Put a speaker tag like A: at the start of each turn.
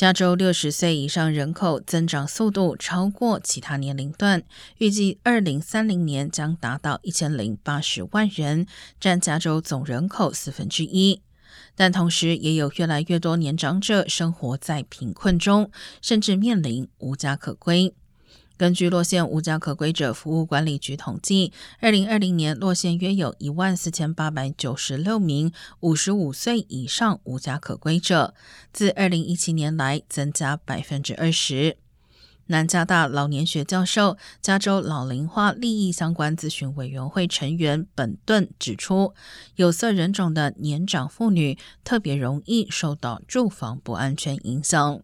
A: 加州六十岁以上人口增长速度超过其他年龄段，预计二零三零年将达到一千零八十万人，占加州总人口四分之一。但同时，也有越来越多年长者生活在贫困中，甚至面临无家可归。根据洛县无家可归者服务管理局统计，二零二零年洛县约有一万四千八百九十六名五十五岁以上无家可归者，自二零一七年来增加百分之二十。南加大老年学教授、加州老龄化利益相关咨询委员会成员本顿指出，有色人种的年长妇女特别容易受到住房不安全影响。